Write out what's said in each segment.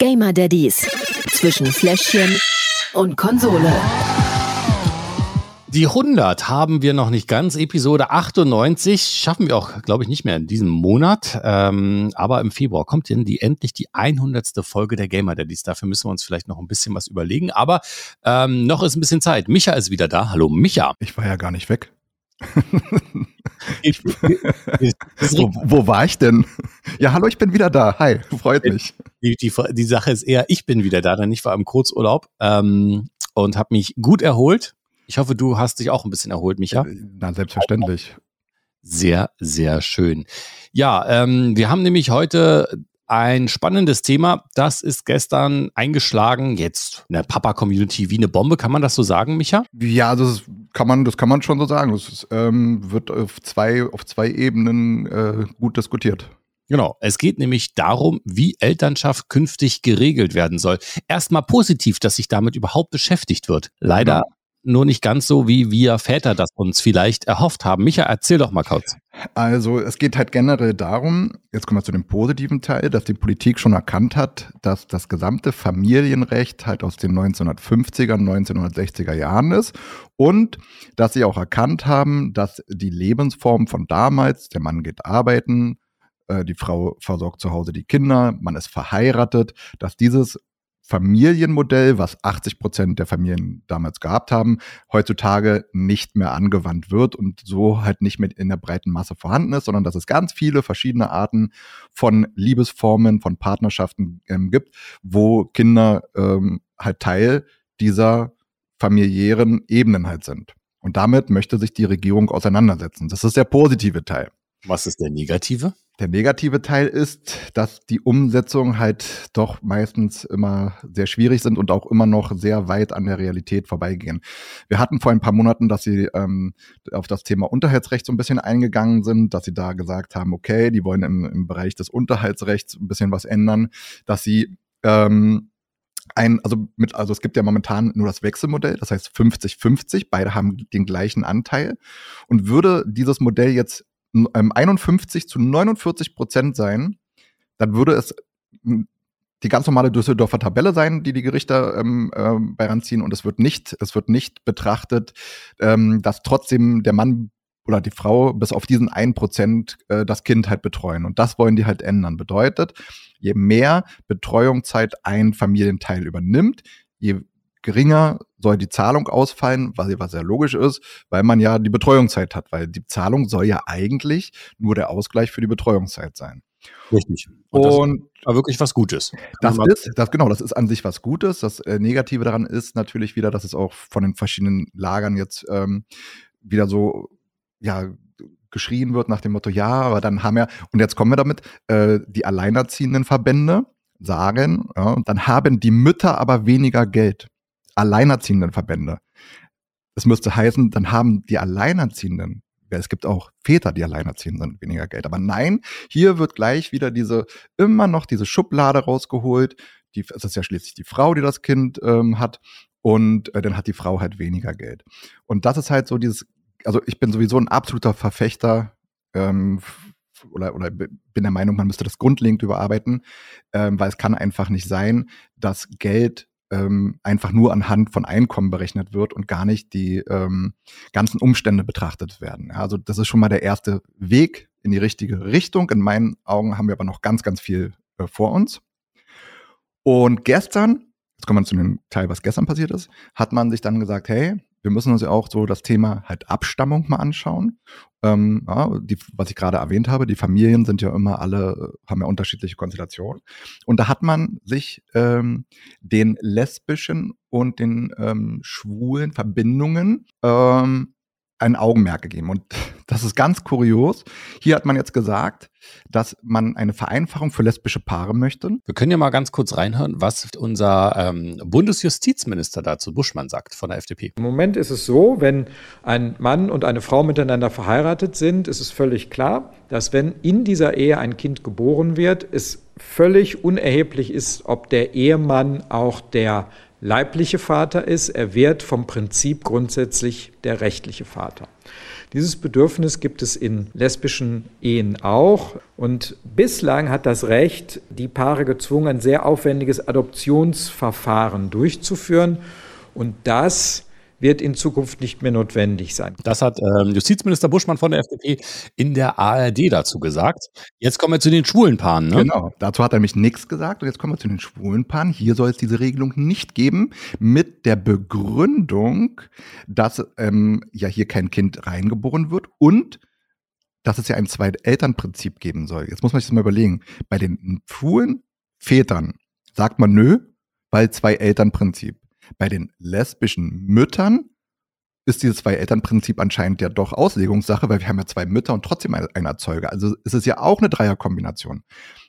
Gamer Daddies zwischen Fläschchen und Konsole. Die 100 haben wir noch nicht ganz. Episode 98 schaffen wir auch, glaube ich, nicht mehr in diesem Monat. Ähm, aber im Februar kommt denn die endlich die 100. Folge der Gamer Daddies. Dafür müssen wir uns vielleicht noch ein bisschen was überlegen. Aber ähm, noch ist ein bisschen Zeit. Micha ist wieder da. Hallo, Micha. Ich war ja gar nicht weg. ich, wo, wo, war ich denn? Ja, hallo, ich bin wieder da. Hi, freut mich. Die, die, die Sache ist eher, ich bin wieder da, denn ich war im Kurzurlaub ähm, und habe mich gut erholt ich hoffe, du hast dich auch ein bisschen erholt, Micha. Na, selbstverständlich. Sehr, sehr schön. Ja, ähm, wir haben nämlich heute ein spannendes Thema. Das ist gestern eingeschlagen, jetzt in der Papa-Community wie eine Bombe. Kann man das so sagen, Micha? Ja, das kann man, das kann man schon so sagen. Es ähm, wird auf zwei, auf zwei Ebenen äh, gut diskutiert. Genau. Es geht nämlich darum, wie Elternschaft künftig geregelt werden soll. Erstmal positiv, dass sich damit überhaupt beschäftigt wird. Leider genau nur nicht ganz so, wie wir Väter das uns vielleicht erhofft haben. Micha, erzähl doch mal kurz. Also es geht halt generell darum, jetzt kommen wir zu dem positiven Teil, dass die Politik schon erkannt hat, dass das gesamte Familienrecht halt aus den 1950er, 1960er Jahren ist und dass sie auch erkannt haben, dass die Lebensform von damals, der Mann geht arbeiten, äh, die Frau versorgt zu Hause die Kinder, man ist verheiratet, dass dieses Familienmodell, was 80 Prozent der Familien damals gehabt haben, heutzutage nicht mehr angewandt wird und so halt nicht mehr in der breiten Masse vorhanden ist, sondern dass es ganz viele verschiedene Arten von Liebesformen, von Partnerschaften ähm, gibt, wo Kinder ähm, halt Teil dieser familiären Ebenen halt sind. Und damit möchte sich die Regierung auseinandersetzen. Das ist der positive Teil. Was ist der negative? Der negative Teil ist, dass die Umsetzung halt doch meistens immer sehr schwierig sind und auch immer noch sehr weit an der Realität vorbeigehen. Wir hatten vor ein paar Monaten, dass sie ähm, auf das Thema Unterhaltsrecht so ein bisschen eingegangen sind, dass sie da gesagt haben, okay, die wollen im, im Bereich des Unterhaltsrechts ein bisschen was ändern, dass sie ähm, ein, also mit, also es gibt ja momentan nur das Wechselmodell, das heißt 50-50, beide haben den gleichen Anteil. Und würde dieses Modell jetzt 51 ähm, zu 49 Prozent sein, dann würde es die ganz normale Düsseldorfer Tabelle sein, die die Gerichte ähm, ähm, beiranziehen und es wird nicht, es wird nicht betrachtet, ähm, dass trotzdem der Mann oder die Frau bis auf diesen 1 Prozent äh, das Kind halt betreuen. Und das wollen die halt ändern. Bedeutet, je mehr Betreuungszeit ein Familienteil übernimmt, je geringer soll die Zahlung ausfallen, was ja sehr logisch ist, weil man ja die Betreuungszeit hat, weil die Zahlung soll ja eigentlich nur der Ausgleich für die Betreuungszeit sein. Richtig. Und, und das wirklich was Gutes. Das ist, das, genau, das ist an sich was Gutes. Das äh, Negative daran ist natürlich wieder, dass es auch von den verschiedenen Lagern jetzt ähm, wieder so, ja, geschrien wird nach dem Motto, ja, aber dann haben wir, und jetzt kommen wir damit, äh, die alleinerziehenden Verbände sagen, ja, dann haben die Mütter aber weniger Geld alleinerziehenden Verbände. Das müsste heißen, dann haben die Alleinerziehenden, es gibt auch Väter, die alleinerziehend sind, weniger Geld. Aber nein, hier wird gleich wieder diese, immer noch diese Schublade rausgeholt. Die, es ist ja schließlich die Frau, die das Kind ähm, hat. Und äh, dann hat die Frau halt weniger Geld. Und das ist halt so dieses, also ich bin sowieso ein absoluter Verfechter ähm, oder, oder bin der Meinung, man müsste das grundlegend überarbeiten, ähm, weil es kann einfach nicht sein, dass Geld ähm, einfach nur anhand von Einkommen berechnet wird und gar nicht die ähm, ganzen Umstände betrachtet werden. Also das ist schon mal der erste Weg in die richtige Richtung. In meinen Augen haben wir aber noch ganz, ganz viel äh, vor uns. Und gestern, jetzt kommen wir zu dem Teil, was gestern passiert ist, hat man sich dann gesagt, hey, wir müssen uns ja auch so das Thema halt Abstammung mal anschauen. Ähm, ja, die, was ich gerade erwähnt habe, die Familien sind ja immer alle, haben ja unterschiedliche Konstellationen. Und da hat man sich ähm, den lesbischen und den ähm, schwulen Verbindungen ähm, ein Augenmerk gegeben. Und das ist ganz kurios. Hier hat man jetzt gesagt, dass man eine Vereinfachung für lesbische Paare möchte. Wir können ja mal ganz kurz reinhören, was unser ähm, Bundesjustizminister dazu Buschmann sagt von der FDP. Im Moment ist es so, wenn ein Mann und eine Frau miteinander verheiratet sind, ist es völlig klar, dass wenn in dieser Ehe ein Kind geboren wird, es völlig unerheblich ist, ob der Ehemann auch der leibliche Vater ist, er wird vom Prinzip grundsätzlich der rechtliche Vater. Dieses Bedürfnis gibt es in lesbischen Ehen auch. Und bislang hat das Recht die Paare gezwungen, ein sehr aufwendiges Adoptionsverfahren durchzuführen. Und das wird in Zukunft nicht mehr notwendig sein. Das hat ähm, Justizminister Buschmann von der FDP in der ARD dazu gesagt. Jetzt kommen wir zu den schwulen Paaren. Ne? Genau, dazu hat er nämlich nichts gesagt. Und jetzt kommen wir zu den schwulen Paaren. Hier soll es diese Regelung nicht geben, mit der Begründung, dass ähm, ja hier kein Kind reingeboren wird und dass es ja ein Zweit-Eltern-Prinzip geben soll. Jetzt muss man sich das mal überlegen. Bei den schwulen Vätern sagt man nö, weil Zwei-Eltern-Prinzip. Bei den lesbischen Müttern ist dieses Zwei-Eltern-Prinzip anscheinend ja doch Auslegungssache, weil wir haben ja zwei Mütter und trotzdem einen Erzeuger. Also ist es ja auch eine Dreierkombination.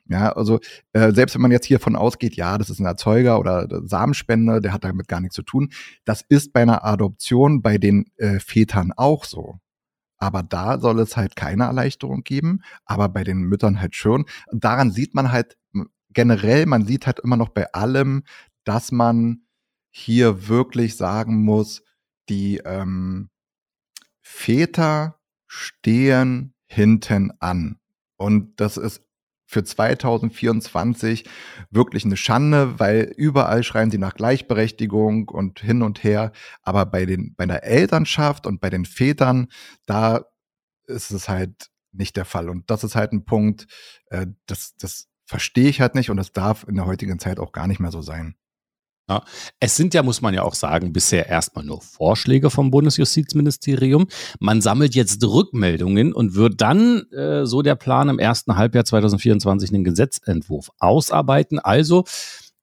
Ja, also äh, selbst wenn man jetzt hiervon ausgeht, ja, das ist ein Erzeuger oder Samenspender, der hat damit gar nichts zu tun. Das ist bei einer Adoption bei den äh, Vätern auch so. Aber da soll es halt keine Erleichterung geben, aber bei den Müttern halt schon. Daran sieht man halt generell, man sieht halt immer noch bei allem, dass man hier wirklich sagen muss, die ähm, Väter stehen hinten an. Und das ist für 2024 wirklich eine Schande, weil überall schreien sie nach Gleichberechtigung und hin und her. Aber bei den, bei der Elternschaft und bei den Vätern, da ist es halt nicht der Fall. Und das ist halt ein Punkt, äh, das, das verstehe ich halt nicht und das darf in der heutigen Zeit auch gar nicht mehr so sein. Ja. Es sind ja, muss man ja auch sagen, bisher erstmal nur Vorschläge vom Bundesjustizministerium. Man sammelt jetzt Rückmeldungen und wird dann, äh, so der Plan, im ersten Halbjahr 2024 einen Gesetzentwurf ausarbeiten. Also,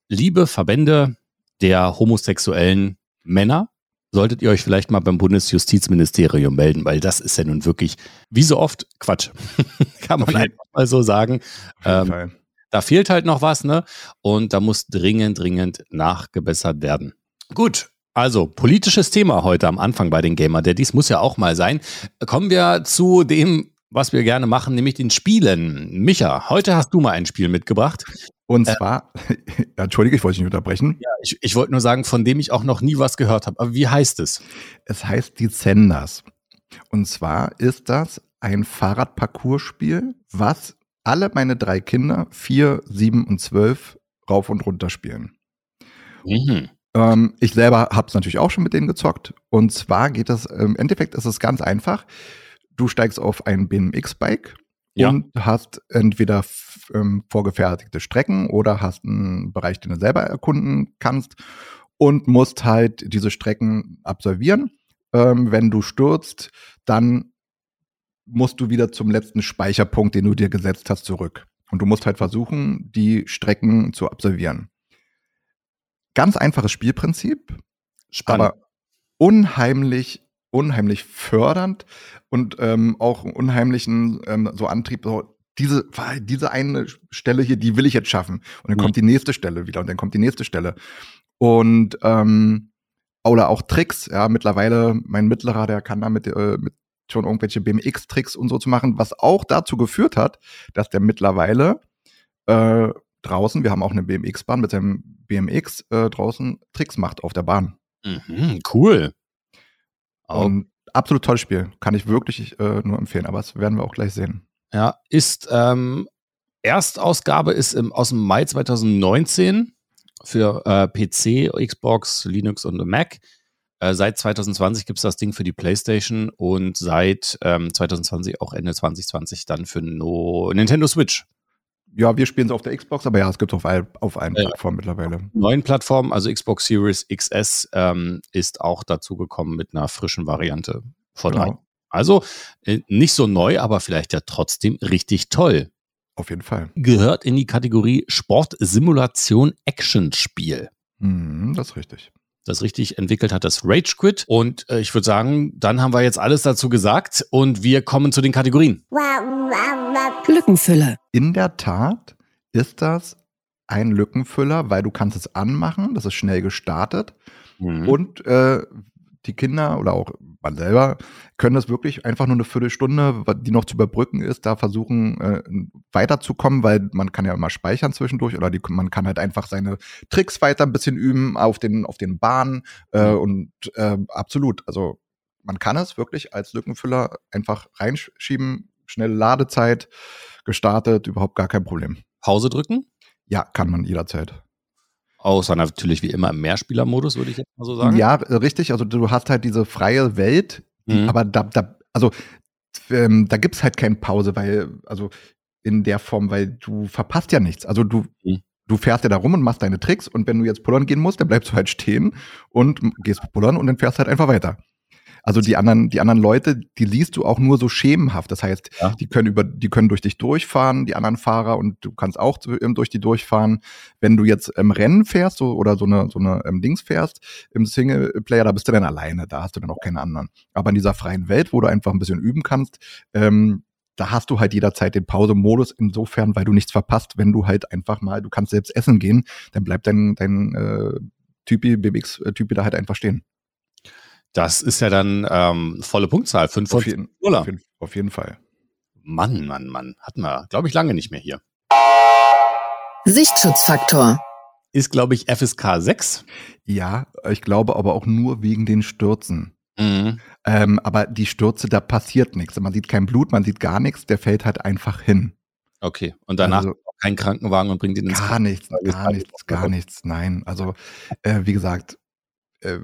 liebe Verbände der homosexuellen Männer, solltet ihr euch vielleicht mal beim Bundesjustizministerium melden, weil das ist ja nun wirklich, wie so oft, Quatsch. Kann man einfach mal so sagen. Ähm, da fehlt halt noch was, ne? Und da muss dringend, dringend nachgebessert werden. Gut, also, politisches Thema heute am Anfang bei den Gamer Daddies muss ja auch mal sein. Kommen wir zu dem, was wir gerne machen, nämlich den Spielen. Micha, heute hast du mal ein Spiel mitgebracht. Und äh, zwar, äh, entschuldige, ich wollte dich nicht unterbrechen. Ja, ich, ich wollte nur sagen, von dem ich auch noch nie was gehört habe. Aber wie heißt es? Es heißt Descenders. Und zwar ist das ein Fahrradparcours-Spiel, was alle meine drei Kinder, vier, sieben und zwölf, rauf und runter spielen. Mhm. Ähm, ich selber habe es natürlich auch schon mit denen gezockt. Und zwar geht das, im Endeffekt ist es ganz einfach. Du steigst auf ein BMX-Bike ja. und hast entweder ähm, vorgefertigte Strecken oder hast einen Bereich, den du selber erkunden kannst und musst halt diese Strecken absolvieren. Ähm, wenn du stürzt, dann musst du wieder zum letzten Speicherpunkt, den du dir gesetzt hast, zurück. Und du musst halt versuchen, die Strecken zu absolvieren. Ganz einfaches Spielprinzip, Spannend. aber unheimlich, unheimlich fördernd und ähm, auch unheimlichen ähm, so Antrieb, so diese, diese eine Stelle hier, die will ich jetzt schaffen. Und dann mhm. kommt die nächste Stelle wieder und dann kommt die nächste Stelle. Und ähm, oder auch Tricks, ja, mittlerweile, mein Mittlerer, der kann da mit, äh, mit schon irgendwelche BMX-Tricks und so zu machen, was auch dazu geführt hat, dass der mittlerweile äh, draußen, wir haben auch eine BMX-Bahn mit seinem BMX äh, draußen Tricks macht auf der Bahn. Mhm, cool. Und absolut tolles Spiel. Kann ich wirklich äh, nur empfehlen, aber das werden wir auch gleich sehen. Ja, ist ähm, Erstausgabe ist im, aus dem Mai 2019 für äh, PC, Xbox, Linux und Mac. Äh, seit 2020 gibt es das Ding für die PlayStation und seit ähm, 2020 auch Ende 2020 dann für no Nintendo Switch. Ja, wir spielen es auf der Xbox, aber ja, es gibt es auf, all, auf allen ja. Plattformen mittlerweile. Neuen Plattformen, also Xbox Series XS, ähm, ist auch dazu gekommen mit einer frischen Variante vor drei. Genau. Also äh, nicht so neu, aber vielleicht ja trotzdem richtig toll. Auf jeden Fall. Gehört in die Kategorie Sportsimulation Action Spiel. Mhm, das ist richtig das richtig entwickelt hat, das Rage Quit. Und äh, ich würde sagen, dann haben wir jetzt alles dazu gesagt und wir kommen zu den Kategorien. Lückenfüller. In der Tat ist das ein Lückenfüller, weil du kannst es anmachen, das ist schnell gestartet. Mhm. Und äh, die Kinder oder auch man selber können das wirklich einfach nur eine Viertelstunde, die noch zu überbrücken ist, da versuchen äh, weiterzukommen, weil man kann ja immer speichern zwischendurch oder die, man kann halt einfach seine Tricks weiter ein bisschen üben auf den auf den Bahnen äh, und äh, absolut, also man kann es wirklich als Lückenfüller einfach reinschieben, schnelle Ladezeit, gestartet, überhaupt gar kein Problem. Pause drücken? Ja, kann man jederzeit. Außer natürlich wie immer im Mehrspielermodus, würde ich jetzt mal so sagen. Ja, richtig. Also du hast halt diese freie Welt, mhm. aber da, da, also ähm, da gibt es halt keine Pause, weil, also in der Form, weil du verpasst ja nichts. Also du, mhm. du fährst ja da rum und machst deine Tricks und wenn du jetzt pullern gehen musst, dann bleibst du halt stehen und gehst pullern und dann fährst halt einfach weiter. Also die anderen, die anderen Leute, die liest du auch nur so schemenhaft. Das heißt, ja. die können über, die können durch dich durchfahren, die anderen Fahrer, und du kannst auch ähm, durch die durchfahren. Wenn du jetzt im Rennen fährst so, oder so eine, so eine ähm, Dings fährst, im Singleplayer, da bist du dann alleine, da hast du dann auch keine anderen. Aber in dieser freien Welt, wo du einfach ein bisschen üben kannst, ähm, da hast du halt jederzeit den Pause-Modus insofern, weil du nichts verpasst, wenn du halt einfach mal, du kannst selbst essen gehen, dann bleibt dein, dein äh, Typi, BBX-Typi da halt einfach stehen. Das ist ja dann ähm, volle Punktzahl. 5 auf, jeden, auf, jeden, auf jeden Fall. Mann, Mann, Mann. Hatten wir, glaube ich, lange nicht mehr hier. Sichtschutzfaktor. Ist, glaube ich, FSK 6. Ja, ich glaube aber auch nur wegen den Stürzen. Mhm. Ähm, aber die Stürze, da passiert nichts. Man sieht kein Blut, man sieht gar nichts, der fällt halt einfach hin. Okay, und danach also, kein Krankenwagen und bringt ihn ins Gar nichts, gar nichts, gar nichts, nein. Also, äh, wie gesagt, äh,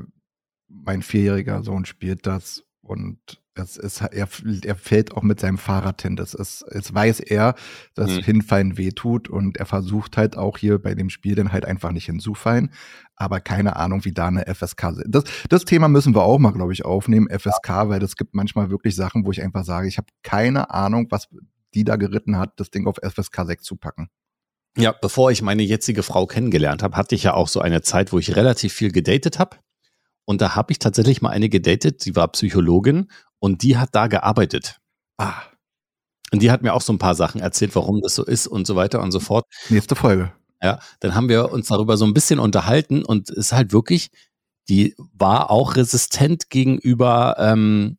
mein vierjähriger Sohn spielt das und es ist, er, er fällt auch mit seinem Fahrrad hin. Das ist, jetzt weiß er, dass mhm. Hinfallen wehtut und er versucht halt auch hier bei dem Spiel dann halt einfach nicht hinzufallen. Aber keine Ahnung, wie da eine FSK das, das Thema müssen wir auch mal, glaube ich, aufnehmen, FSK, ja. weil es gibt manchmal wirklich Sachen, wo ich einfach sage, ich habe keine Ahnung, was die da geritten hat, das Ding auf FSK 6 zu packen. Ja, bevor ich meine jetzige Frau kennengelernt habe, hatte ich ja auch so eine Zeit, wo ich relativ viel gedatet habe. Und da habe ich tatsächlich mal eine gedatet, sie war Psychologin und die hat da gearbeitet. Ah. Und die hat mir auch so ein paar Sachen erzählt, warum das so ist und so weiter und so fort. Nächste Folge. Ja, dann haben wir uns darüber so ein bisschen unterhalten und es ist halt wirklich, die war auch resistent gegenüber ähm,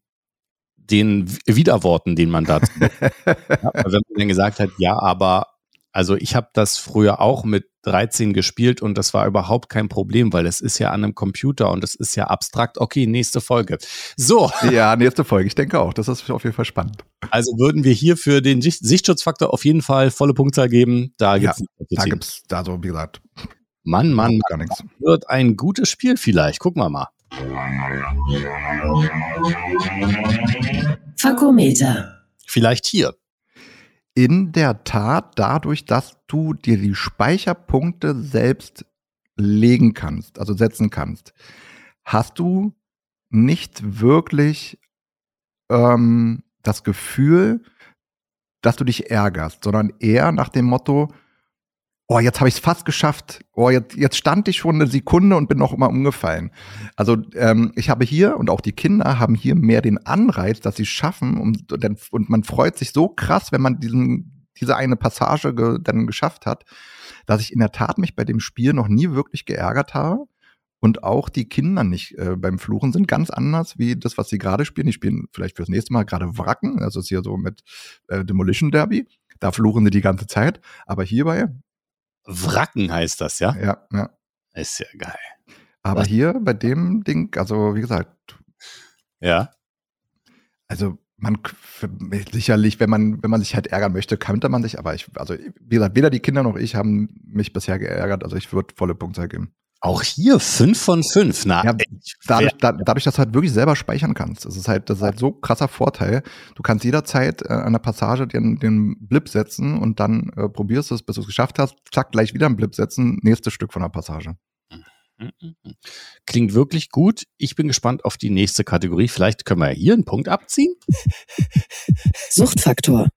den Widerworten, den man dazu. ja, wenn man dann gesagt hat, ja, aber also ich habe das früher auch mit 13 gespielt und das war überhaupt kein Problem, weil es ist ja an einem Computer und es ist ja abstrakt. Okay, nächste Folge. So. Ja, nächste Folge. Ich denke auch. Das ist auf jeden Fall spannend. Also würden wir hier für den Sichtschutzfaktor auf jeden Fall volle Punktzahl geben. Da gibt's ja, da gibt's da so wie gesagt. Mann, Mann, gar nichts. Wird ein gutes Spiel vielleicht. Gucken wir mal. Fakometer. Vielleicht hier in der Tat dadurch, dass du dir die Speicherpunkte selbst legen kannst, also setzen kannst, hast du nicht wirklich ähm, das Gefühl, dass du dich ärgerst, sondern eher nach dem Motto, oh, jetzt habe ich es fast geschafft. Oh, jetzt, jetzt stand ich schon eine Sekunde und bin noch immer umgefallen. Also ähm, ich habe hier und auch die Kinder haben hier mehr den Anreiz, dass sie es schaffen und, und man freut sich so krass, wenn man diesen, diese eine Passage ge, dann geschafft hat, dass ich in der Tat mich bei dem Spiel noch nie wirklich geärgert habe. Und auch die Kinder nicht äh, beim Fluchen sind ganz anders wie das, was sie gerade spielen. Die spielen vielleicht fürs nächste Mal gerade Wracken, also ist hier so mit äh, Demolition Derby. Da fluchen sie die ganze Zeit. Aber hierbei Wracken heißt das, ja? Ja, ja. Ist ja geil. Aber Was? hier bei dem Ding, also wie gesagt. Ja. Also man sicherlich, wenn man, wenn man sich halt ärgern möchte, könnte man sich, aber ich, also wie gesagt, weder die Kinder noch ich haben mich bisher geärgert, also ich würde volle Punktzahl geben. Auch hier fünf von fünf. Na, ja, dadurch, da, dadurch, dass du halt wirklich selber speichern kannst. Das ist halt, das ist halt so krasser Vorteil. Du kannst jederzeit äh, an der Passage den, den Blip setzen und dann äh, probierst es, bis du es geschafft hast. Zack, gleich wieder einen Blip setzen. Nächstes Stück von der Passage. Klingt wirklich gut. Ich bin gespannt auf die nächste Kategorie. Vielleicht können wir hier einen Punkt abziehen. Suchtfaktor.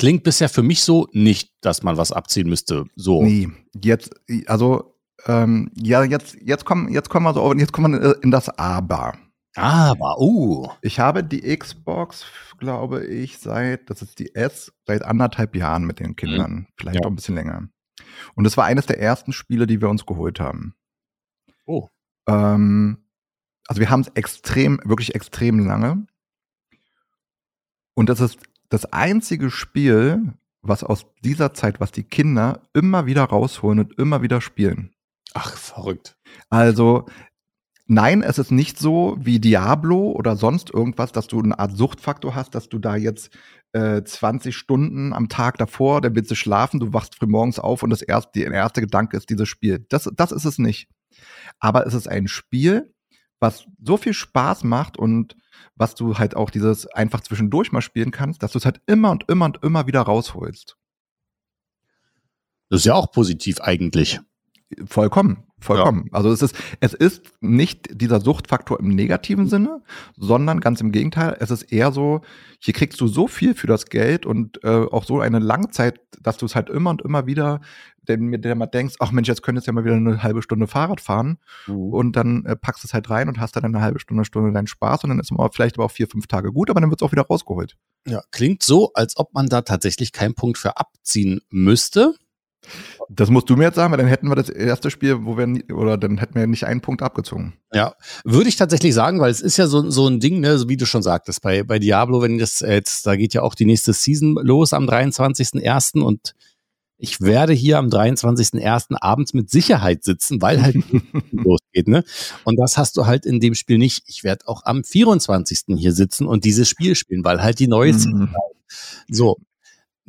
Klingt bisher für mich so nicht, dass man was abziehen müsste. So. Nee, jetzt, also, ähm, ja, jetzt, jetzt kommen, jetzt kommen wir so, jetzt kommen wir in das Aber. Aber, uh. Ich habe die Xbox, glaube ich, seit, das ist die S, seit anderthalb Jahren mit den Kindern. Mhm. Vielleicht ja. auch ein bisschen länger. Und es war eines der ersten Spiele, die wir uns geholt haben. Oh. Ähm, Also wir haben es extrem, wirklich extrem lange. Und das ist das einzige Spiel, was aus dieser Zeit, was die Kinder immer wieder rausholen und immer wieder spielen. Ach, verrückt. Also, nein, es ist nicht so wie Diablo oder sonst irgendwas, dass du eine Art Suchtfaktor hast, dass du da jetzt äh, 20 Stunden am Tag davor, dann willst du schlafen, du wachst früh morgens auf und das erste, der erste Gedanke ist dieses Spiel. Das, das ist es nicht. Aber es ist ein Spiel, was so viel Spaß macht und was du halt auch dieses einfach zwischendurch mal spielen kannst, dass du es halt immer und immer und immer wieder rausholst. Das ist ja auch positiv eigentlich. Vollkommen, vollkommen. Ja. Also es ist, es ist nicht dieser Suchtfaktor im negativen Sinne, sondern ganz im Gegenteil, es ist eher so, hier kriegst du so viel für das Geld und äh, auch so eine Langzeit, dass du es halt immer und immer wieder mit der man denkst, ach Mensch, jetzt könntest du ja mal wieder eine halbe Stunde Fahrrad fahren mhm. und dann äh, packst du es halt rein und hast dann eine halbe Stunde, Stunde deinen Spaß und dann ist es vielleicht aber auch vier, fünf Tage gut, aber dann wird es auch wieder rausgeholt. Ja, klingt so, als ob man da tatsächlich keinen Punkt für abziehen müsste. Das musst du mir jetzt sagen, weil dann hätten wir das erste Spiel, wo wir, oder dann hätten wir nicht einen Punkt abgezogen. Ja, würde ich tatsächlich sagen, weil es ist ja so, so ein Ding, ne, so wie du schon sagtest, bei, bei Diablo, wenn das jetzt, da geht ja auch die nächste Season los am 23.01. und ich werde hier am 23.01. abends mit Sicherheit sitzen, weil halt losgeht, ne? Und das hast du halt in dem Spiel nicht. Ich werde auch am 24. hier sitzen und dieses Spiel spielen, weil halt die neue mhm. So,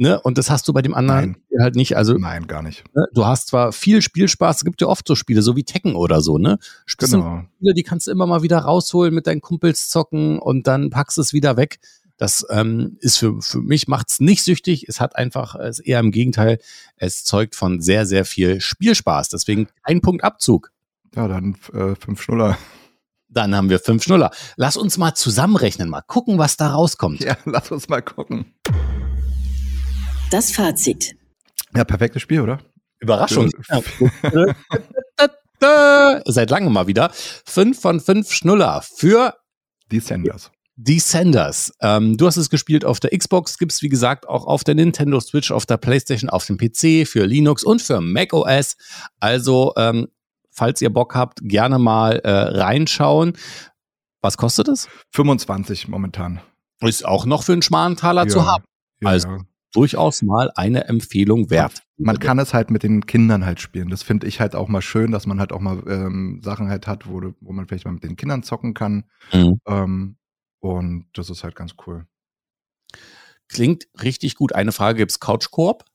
Ne? Und das hast du bei dem anderen Nein. halt nicht. Also, Nein, gar nicht. Ne? Du hast zwar viel Spielspaß, es gibt ja oft so Spiele, so wie Tekken oder so, ne? Genau. Spiele, die kannst du immer mal wieder rausholen, mit deinen Kumpels zocken und dann packst du es wieder weg. Das ähm, ist für, für mich macht's nicht süchtig. Es hat einfach, es eher im Gegenteil, es zeugt von sehr, sehr viel Spielspaß. Deswegen ein Punkt Abzug. Ja, dann äh, fünf Schnuller. Dann haben wir fünf Schnuller. Lass uns mal zusammenrechnen, mal gucken, was da rauskommt. Ja, lass uns mal gucken. Das Fazit. Ja, perfektes Spiel, oder? Überraschung. Seit langem mal wieder. Fünf von fünf Schnuller für Descenders. Descenders. Ähm, du hast es gespielt auf der Xbox, gibt es wie gesagt auch auf der Nintendo Switch, auf der PlayStation, auf dem PC, für Linux und für Mac OS. Also, ähm, falls ihr Bock habt, gerne mal äh, reinschauen. Was kostet es? 25 momentan. Ist auch noch für einen Schmarentaler ja, zu haben. Also, ja durchaus mal eine Empfehlung wert. Man kann es halt mit den Kindern halt spielen. Das finde ich halt auch mal schön, dass man halt auch mal ähm, Sachen halt hat, wo, wo man vielleicht mal mit den Kindern zocken kann. Mhm. Ähm, und das ist halt ganz cool. Klingt richtig gut. Eine Frage, gibt es Couch-Koop?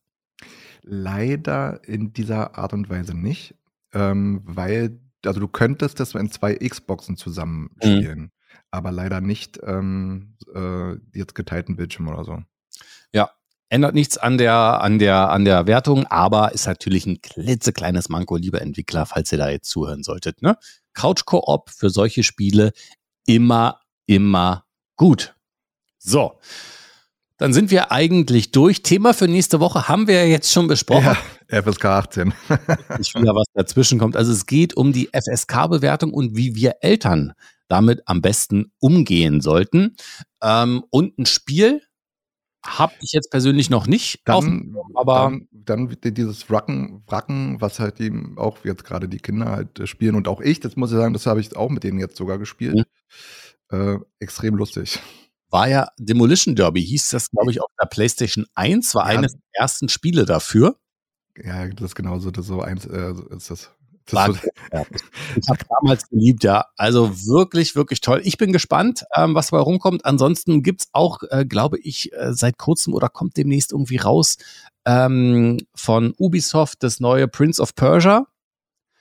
Leider in dieser Art und Weise nicht, ähm, weil, also du könntest das in zwei Xboxen zusammen mhm. spielen, mhm. aber leider nicht ähm, äh, jetzt geteilten Bildschirm oder so. Ändert nichts an der, an der, an der Wertung, aber ist natürlich ein klitzekleines Manko, liebe Entwickler, falls ihr da jetzt zuhören solltet. Ne? Couch Koop für solche Spiele immer, immer gut. So. Dann sind wir eigentlich durch. Thema für nächste Woche haben wir ja jetzt schon besprochen. Ja, FSK 18. ich ja was dazwischen kommt. Also es geht um die FSK-Bewertung und wie wir Eltern damit am besten umgehen sollten. Ähm, und ein Spiel, habe ich jetzt persönlich noch nicht. Dann, aber dann, dann dieses Wracken, Wracken, was halt eben auch jetzt gerade die Kinder halt äh, spielen und auch ich, das muss ich sagen, das habe ich auch mit denen jetzt sogar gespielt. Mhm. Äh, extrem lustig. War ja Demolition Derby, hieß das, glaube ich, auf der PlayStation 1, war ja. eines der ersten Spiele dafür. Ja, das ist genauso, das so eins äh, ist das. Ja. Ich habe damals geliebt, ja. Also wirklich, wirklich toll. Ich bin gespannt, ähm, was dabei rumkommt. Ansonsten gibt's auch, äh, glaube ich, äh, seit kurzem oder kommt demnächst irgendwie raus ähm, von Ubisoft das neue Prince of Persia.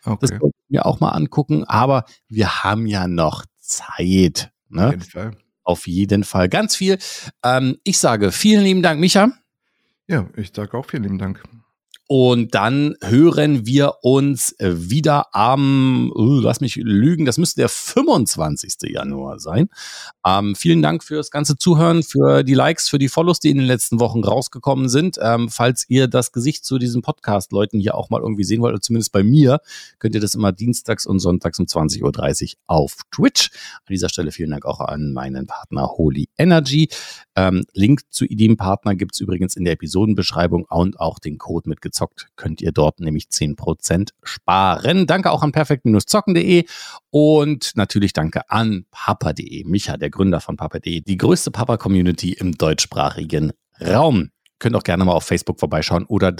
Okay. Das wollte ich mir auch mal angucken. Aber wir haben ja noch Zeit. Ne? Auf jeden Fall. Auf jeden Fall. Ganz viel. Ähm, ich sage vielen lieben Dank, Micha. Ja, ich sage auch vielen lieben Dank. Und dann hören wir uns wieder am, uh, lass mich lügen, das müsste der 25. Januar sein. Ähm, vielen Dank fürs ganze Zuhören, für die Likes, für die Follows, die in den letzten Wochen rausgekommen sind. Ähm, falls ihr das Gesicht zu diesen Podcast-Leuten hier auch mal irgendwie sehen wollt, oder zumindest bei mir, könnt ihr das immer dienstags und sonntags um 20.30 Uhr auf Twitch. An dieser Stelle vielen Dank auch an meinen Partner Holy Energy. Ähm, Link zu dem Partner gibt's übrigens in der Episodenbeschreibung und auch den Code mit zockt, könnt ihr dort nämlich 10% sparen. Danke auch an perfekt-zocken.de und natürlich danke an papa.de. Micha, der Gründer von papa.de, die größte Papa-Community im deutschsprachigen Raum. Könnt auch gerne mal auf Facebook vorbeischauen oder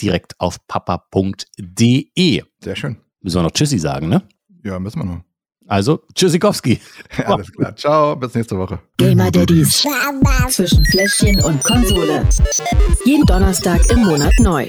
direkt auf papa.de. Sehr schön. Müssen wir noch Tschüssi sagen, ne? Ja, müssen wir noch. Also, Tschüssikowski. Alles klar. Ciao, bis nächste Woche. Gamer Daddies. Zwischen Fläschchen und Konsole. Jeden Donnerstag im Monat neu.